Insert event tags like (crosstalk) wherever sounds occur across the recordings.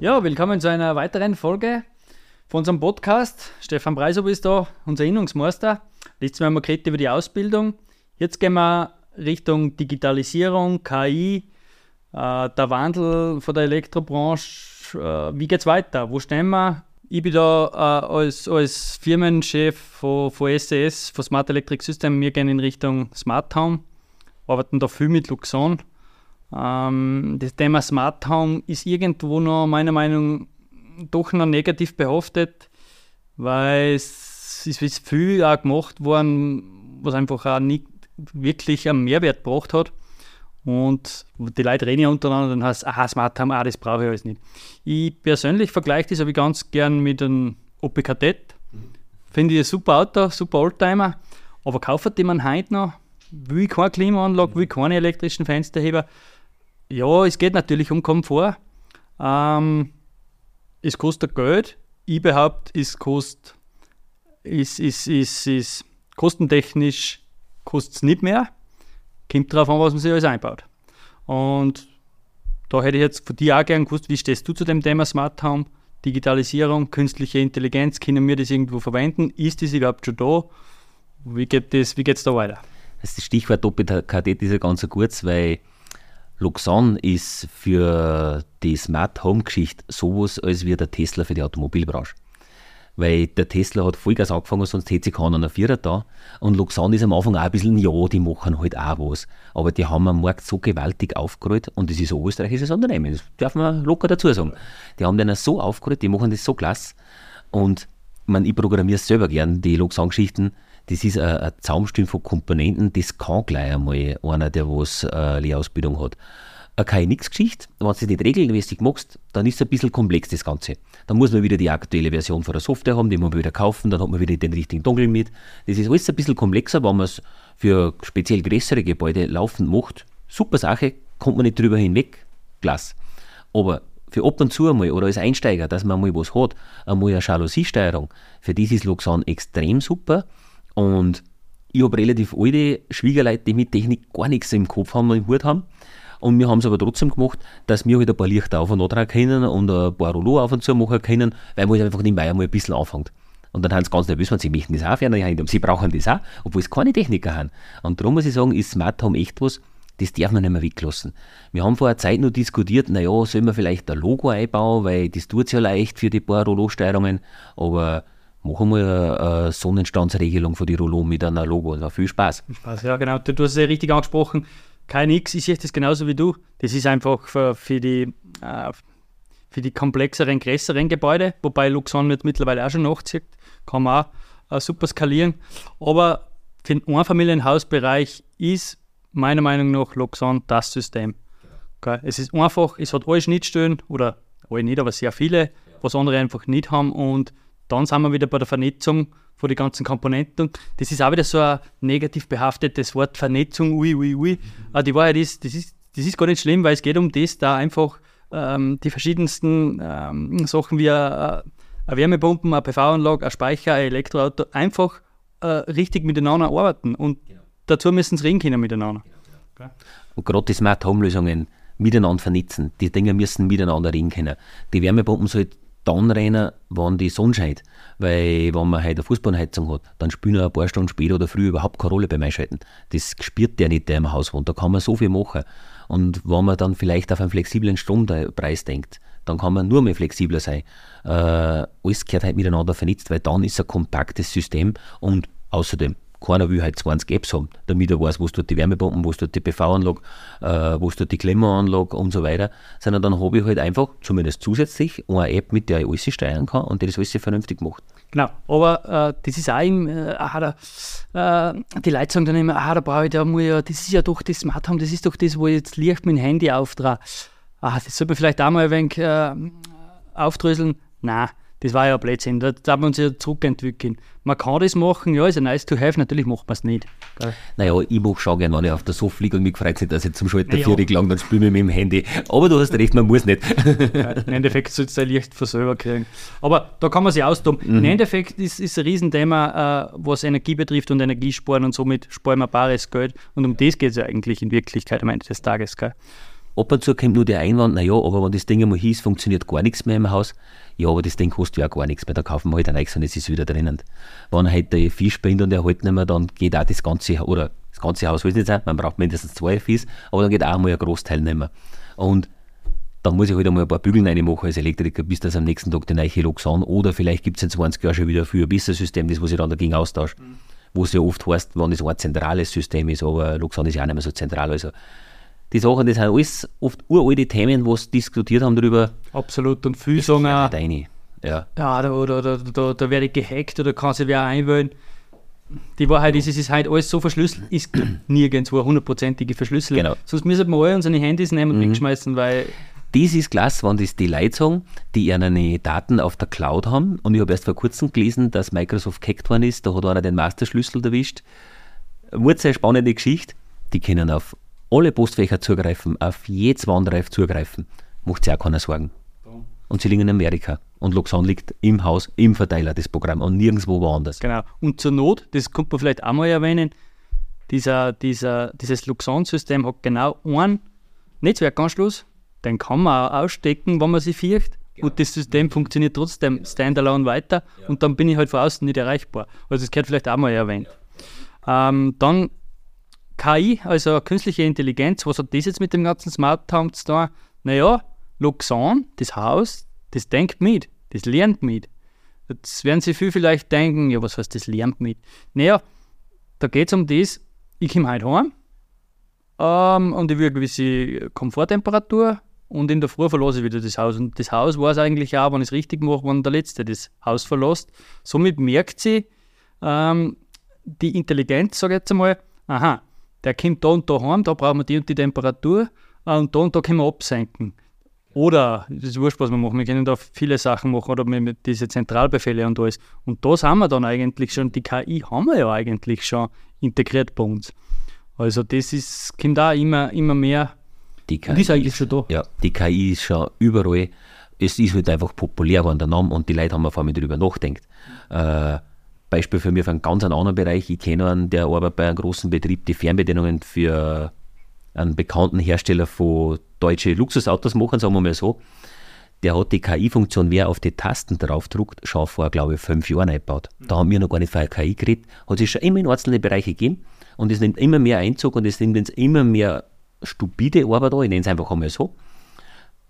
Ja, willkommen zu einer weiteren Folge von unserem Podcast. Stefan Breisow ist da, unser Innungsmeister. Letztes Mal haben wir geredet über die Ausbildung. Jetzt gehen wir Richtung Digitalisierung, KI, äh, der Wandel von der Elektrobranche. Äh, wie geht es weiter? Wo stehen wir? Ich bin da äh, als, als Firmenchef von, von SES, von Smart Electric System. Wir gehen in Richtung Smart Home, arbeiten da viel mit Luxon. Ähm, das Thema Smart Home ist irgendwo noch meiner Meinung nach doch noch negativ behaftet, weil es ist viel auch gemacht worden, was einfach auch nicht wirklich einen Mehrwert gebracht hat. Und die Leute reden ja untereinander, dann heißt aha, Smart Home, ah, das brauche ich alles nicht. Ich persönlich vergleiche das aber ganz gern mit einem Opel Kadett. Finde ich ein super Auto, super Oldtimer. Aber kaufen die man heute noch? Will keine Klimaanlage, will keine elektrischen Fensterheber? Ja, es geht natürlich um Komfort. Ähm, es kostet Geld. Ich behaupte, es kostet, ist, ist, ist, ist kostentechnisch kostet es nicht mehr. Kommt darauf an, was man sich alles einbaut. Und da hätte ich jetzt von dir auch gerne gewusst, wie stehst du zu dem Thema Smart Home, Digitalisierung, künstliche Intelligenz, können wir das irgendwo verwenden? Ist das überhaupt schon da? Wie geht es da weiter? Das Stichwort Doppel-KD ist ja ganz kurz, weil Luxon ist für die Smart Home Geschichte sowas als wie der Tesla für die Automobilbranche. Weil der Tesla hat Vollgas angefangen, sonst hätte sich keiner noch Vierer da. Und Luxon ist am Anfang auch ein bisschen, ja, die machen halt auch was. Aber die haben am Markt so gewaltig aufgerollt und das ist ein österreichisches Unternehmen, das darf man locker dazu sagen. Die haben den so aufgerollt, die machen das so klasse. Und man, ich programmiere selber gern, die Luxon-Geschichten das ist ein, ein Zaumstück von Komponenten, das kann gleich einmal einer, der was äh, Lehrausbildung hat. Eine KNX-Geschichte, wenn du das nicht regelmäßig machst, dann ist es ein bisschen komplex, das Ganze. Dann muss man wieder die aktuelle Version von der Software haben, die muss man wieder kaufen, dann hat man wieder den richtigen Dongle mit. Das ist alles ein bisschen komplexer, wenn man es für speziell größere Gebäude laufend macht. Super Sache, kommt man nicht drüber hinweg, klasse. Aber für ab und zu einmal oder als Einsteiger, dass man mal was hat, einmal eine Jalousie-Steuerung, für das ist Luxan extrem super. Und ich habe relativ alte Schwiegerleute, die mit Technik gar nichts im Kopf haben und im Hut haben. Und wir haben es aber trotzdem gemacht, dass wir halt ein paar Lichter auf und an können und ein paar Rollo auf und zu machen können, weil man halt einfach nebenbei einmal ein bisschen anfängt. Und dann haben sie ganz nervös, wenn sie möchten das auch ferner. Sie brauchen das auch, obwohl es keine Techniker haben. Und darum muss ich sagen, ist Smart Home echt was, das darf man nicht mehr weglassen. Wir haben vor einer Zeit noch diskutiert, naja, sollen wir vielleicht ein Logo einbauen, weil das tut es ja leicht für die paar Rollo-Steuerungen, aber machen wir eine Sonnenstandsregelung von die Rollo mit einer Logo. Das war viel Spaß. Spaß, ja, genau. Du, du hast es ja richtig angesprochen. Kein X, ich sehe das genauso wie du. Das ist einfach für, für die, äh, für die komplexeren, größeren Gebäude, wobei Luxon wird mittlerweile auch schon nachzieht. Kann man auch äh, super skalieren. Aber für den Einfamilienhausbereich ist meiner Meinung nach Luxon das System. Okay. Es ist einfach, es hat alle Schnittstellen, oder alle nicht, aber sehr viele, was andere einfach nicht haben und dann sind wir wieder bei der Vernetzung von den ganzen Komponenten. Das ist auch wieder so ein negativ behaftetes Wort, Vernetzung, ui, ui, ui. Aber die Wahrheit ist, das ist, das ist gar nicht schlimm, weil es geht um das, da einfach ähm, die verschiedensten ähm, Sachen wie äh, eine Wärmepumpen, eine PV-Anlage, ein Speicher, ein Elektroauto einfach äh, richtig miteinander arbeiten. Und genau. dazu müssen sie reden können miteinander. Genau. Und gerade die Smart Home Lösungen miteinander vernetzen. Die Dinge müssen miteinander reden können. Die Wärmepumpen sollten dann rennen, wenn die Sonne scheint. Weil, wenn man heute eine Fußbodenheizung hat, dann spielen wir ein paar Stunden später oder früh überhaupt keine Rolle beim Einschalten. Das spürt der nicht, der im Haus wohnt. Da kann man so viel machen. Und wenn man dann vielleicht auf einen flexiblen Strompreis denkt, dann kann man nur mehr flexibler sein. Äh, alles gehört halt miteinander vernetzt, weil dann ist es ein kompaktes System und außerdem keiner will halt 20 Apps haben, damit er weiß, wo tut die Wärmepumpen, wo tut die PV-Anlage, äh, wo tut die Klimaanlage und so weiter. Sondern dann habe ich halt einfach, zumindest zusätzlich, eine App, mit der ich alles steuern kann und die das alles vernünftig macht. Genau, aber äh, das ist auch im, äh, aha, da, äh, die Leute sagen dann immer, ah, da brauche ich, da muss ja, das ist ja doch das Smart Home, das ist doch das, wo ich jetzt mit dem Handy auftrage. Ah, das sollte man vielleicht auch mal ein wenig äh, aufdröseln. Nein, das war ja ein Blödsinn. Da darf man sich ja zurückentwickeln. Man kann das machen, ja, ist ja nice to have, natürlich macht man es nicht. Gell? Naja, ich mache schon gerne, wenn ich auf der Sofa liege und mich freut nicht, dass ich zum Schalter naja. lang, dann spiele ich mit dem Handy. Aber du hast recht, man muss nicht. ja, Im Endeffekt sollst du Licht von selber kriegen. Aber da kann man sich austoben. Mhm. Im Endeffekt ist es ein Riesenthema, äh, was Energie betrifft und Energiesparen und somit sparen wir bares Geld. Und um das geht es ja eigentlich in Wirklichkeit am Ende des Tages. Gell? Ab und zu kommt nur der Einwand, naja, aber wenn das Ding einmal hieß, funktioniert gar nichts mehr im Haus. Ja, aber das Ding kostet ja auch gar nichts mehr, da kaufen wir halt ein neues und es ist wieder drinnen. Wenn halt der Fisch bringt und erhält nicht mehr, dann geht auch das ganze, oder das ganze Haus will es nicht sein, man braucht mindestens zwei Fies, aber dann geht auch mal ein Großteil nicht mehr. Und dann muss ich halt einmal ein paar Bügeln reinmachen als Elektriker, bis das am nächsten Tag die neue Loxan oder vielleicht gibt es in 20 Jahren schon wieder für ein besseres System, das was ich dann dagegen austausche. Mhm. Wo es ja oft heißt, wenn es ein zentrales System ist, aber Loxan ist ja auch nicht mehr so zentral. Also die Sachen, das sind alles oft uralte Themen, wo sie diskutiert haben darüber. Absolut, und viel sagen auch, ja, ja da, da, da, da, da werde ich gehackt oder kann sich wer einwählen. Die Wahrheit ist, es ist halt alles so verschlüsselt, ist (clears throat) nirgendwo hundertprozentige Verschlüsselung. Genau. Sonst müssen wir alle unsere Handys nehmen und mhm. wegschmeißen, weil das ist klasse, wenn das die Leute sagen, die ihre Daten auf der Cloud haben. Und ich habe erst vor kurzem gelesen, dass Microsoft gehackt worden ist. Da hat einer den Masterschlüssel erwischt. Wurde sehr spannende Geschichte. Die können auf alle Postfächer zugreifen, auf jedes OneDrive zugreifen. Macht sich auch keiner Sorgen. Und sie liegen in Amerika. Und Luxon liegt im Haus, im Verteiler, das Programm, und nirgendwo woanders. Genau. Und zur Not, das könnte man vielleicht auch mal erwähnen, dieser, dieser, dieses Luxon-System hat genau einen Netzwerkanschluss, den kann man auch ausstecken, wenn man sie fürcht. Und das System funktioniert trotzdem standalone weiter und dann bin ich halt von außen nicht erreichbar. Also das gehört vielleicht auch mal erwähnt. Ähm, dann KI, also künstliche Intelligenz, was hat das jetzt mit dem ganzen Smart Town zu tun? Naja, Luxon, das Haus, das denkt mit, das lernt mit. Jetzt werden Sie viel vielleicht denken, ja, was heißt das lernt mit? Naja, da geht es um das, ich komme heute heim ähm, und ich will eine gewisse Komforttemperatur und in der Früh verlasse ich wieder das Haus. Und das Haus es eigentlich auch, wenn ich es richtig mache, wenn der Letzte das Haus verlässt. Somit merkt sie ähm, die Intelligenz, sage ich jetzt einmal, aha, der kommt da und da heim, da brauchen wir die und die Temperatur äh, und da und da können wir absenken. Oder, das ist wurscht, was wir machen, wir können da viele Sachen machen oder mit diese Zentralbefehle und alles. Und da haben wir dann eigentlich schon, die KI haben wir ja eigentlich schon integriert bei uns. Also das ist, kommt auch immer, immer mehr die KI, ist eigentlich schon da. Ja, die KI ist schon überall. Es ist halt einfach populär geworden, der Name, und die Leute haben vor allem darüber nachgedacht. Äh, Beispiel für mich einen ganz anderen Bereich. Ich kenne einen, der arbeitet bei einem großen Betrieb, die Fernbedienungen für einen bekannten Hersteller von deutschen Luxusautos machen, sagen wir mal so. Der hat die KI-Funktion, wer auf die Tasten draufdruckt, schon vor, glaube ich, fünf Jahren eingebaut. Da haben wir noch gar nicht von KI geredet. Hat sich schon immer in einzelne Bereiche gegeben und es nimmt immer mehr Einzug und es nimmt jetzt immer mehr stupide Arbeit an, ich nenne es einfach einmal so.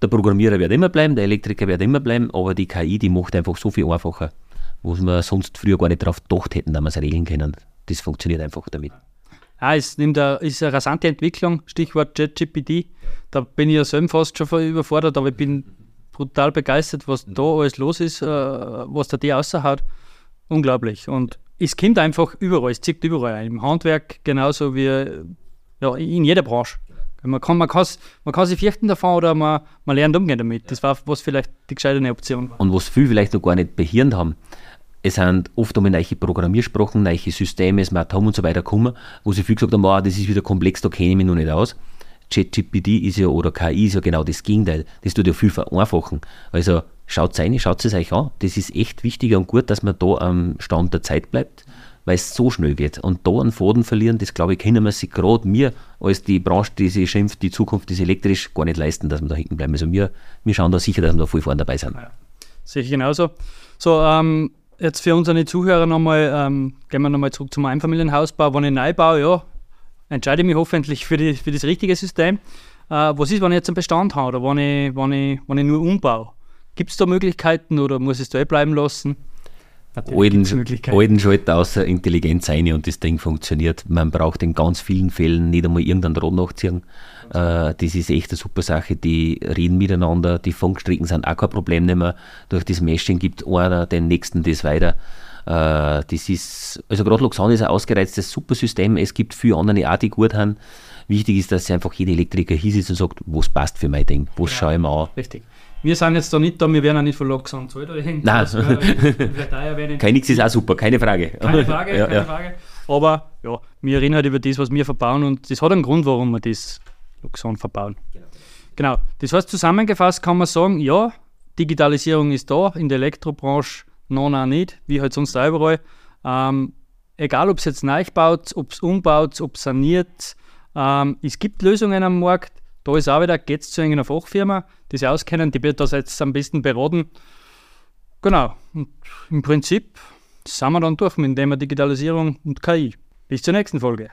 Der Programmierer wird immer bleiben, der Elektriker wird immer bleiben, aber die KI, die macht einfach so viel einfacher, wo wir sonst früher gar nicht darauf gedacht hätten, dass wir es regeln können. Das funktioniert einfach damit. Ja, es nimmt eine, ist eine rasante Entwicklung, Stichwort JetGPT. Da bin ich ja selbst fast schon überfordert, aber ich bin brutal begeistert, was da alles los ist, äh, was da die raushaut. Unglaublich. Und es kommt einfach überall, es zieht überall ein. Im Handwerk genauso wie ja, in jeder Branche. Man kann, man, man kann sich fürchten davon oder man, man lernt umgehen damit. Das war was vielleicht die gescheiterte Option Und was viele vielleicht noch gar nicht behirnt haben, es sind oft um neue Programmiersprachen, neue Systeme, Smart Home und so weiter gekommen, wo sie viel gesagt haben, das ist wieder komplex, da kenne ich mich noch nicht aus. ChatGPT ist ja oder KI ist ja genau das Gegenteil. Das tut ja viel vereinfachen. Also schaut es rein, schaut es euch an. Das ist echt wichtig und gut, dass man da am Stand der Zeit bleibt weil es so schnell geht. Und da einen Faden verlieren, das glaube ich, können wir sich gerade mir als die Branche, die sich schimpft, die Zukunft ist elektrisch, gar nicht leisten, dass wir da hinten bleiben. Also wir, wir schauen da sicher, dass wir da voll vorne dabei sind. Ja, sehe ich genauso. So, ähm, jetzt für unsere Zuhörer nochmal, ähm, gehen wir nochmal zurück zum Einfamilienhausbau. Wenn ich neu baue, ja, entscheide ich mich hoffentlich für, die, für das richtige System. Äh, was ist, wenn ich jetzt einen Bestand habe oder wenn ich, wenn ich, wenn ich nur umbaue? Gibt es da Möglichkeiten oder muss ich es da eh bleiben lassen? Alten Schalter außer Intelligenz rein und das Ding funktioniert. Man braucht in ganz vielen Fällen nicht einmal irgendeinen Draht nachziehen. Äh, das ist echt eine super Sache. Die reden miteinander, die Funkstrecken sind auch kein Problem mehr. Durch das Meshing gibt einer den nächsten das weiter. Äh, das ist, also gerade Luxan ist ein ausgereiztes super System. Es gibt viele andere auch, die gut haben. Wichtig ist, dass einfach jeder Elektriker hier sitzt und sagt, was passt für mein Ding, was ja, schaue ich mir an. Richtig. Wir sind jetzt da nicht da, wir werden auch nicht von Loxon zahlt oder. Nein, (laughs) kein Nix ist auch super, keine Frage. Keine Frage, (laughs) ja, keine ja. Frage. Aber ja, wir reden halt über das, was wir verbauen und das hat einen Grund, warum wir das Loxon verbauen. Genau. genau. Das heißt, zusammengefasst kann man sagen, ja, Digitalisierung ist da, in der Elektrobranche noch, noch nicht, wie halt sonst überall. Ähm, egal, ob es jetzt neu baut, ob es umbaut, ob es saniert, ähm, es gibt Lösungen am Markt, Da ist auch wieder, geht es zu irgendeiner Fachfirma, die sich auskennen, die wird das jetzt am besten beraten. Genau. Und im Prinzip sind wir dann durch mit dem Thema Digitalisierung und KI. Bis zur nächsten Folge.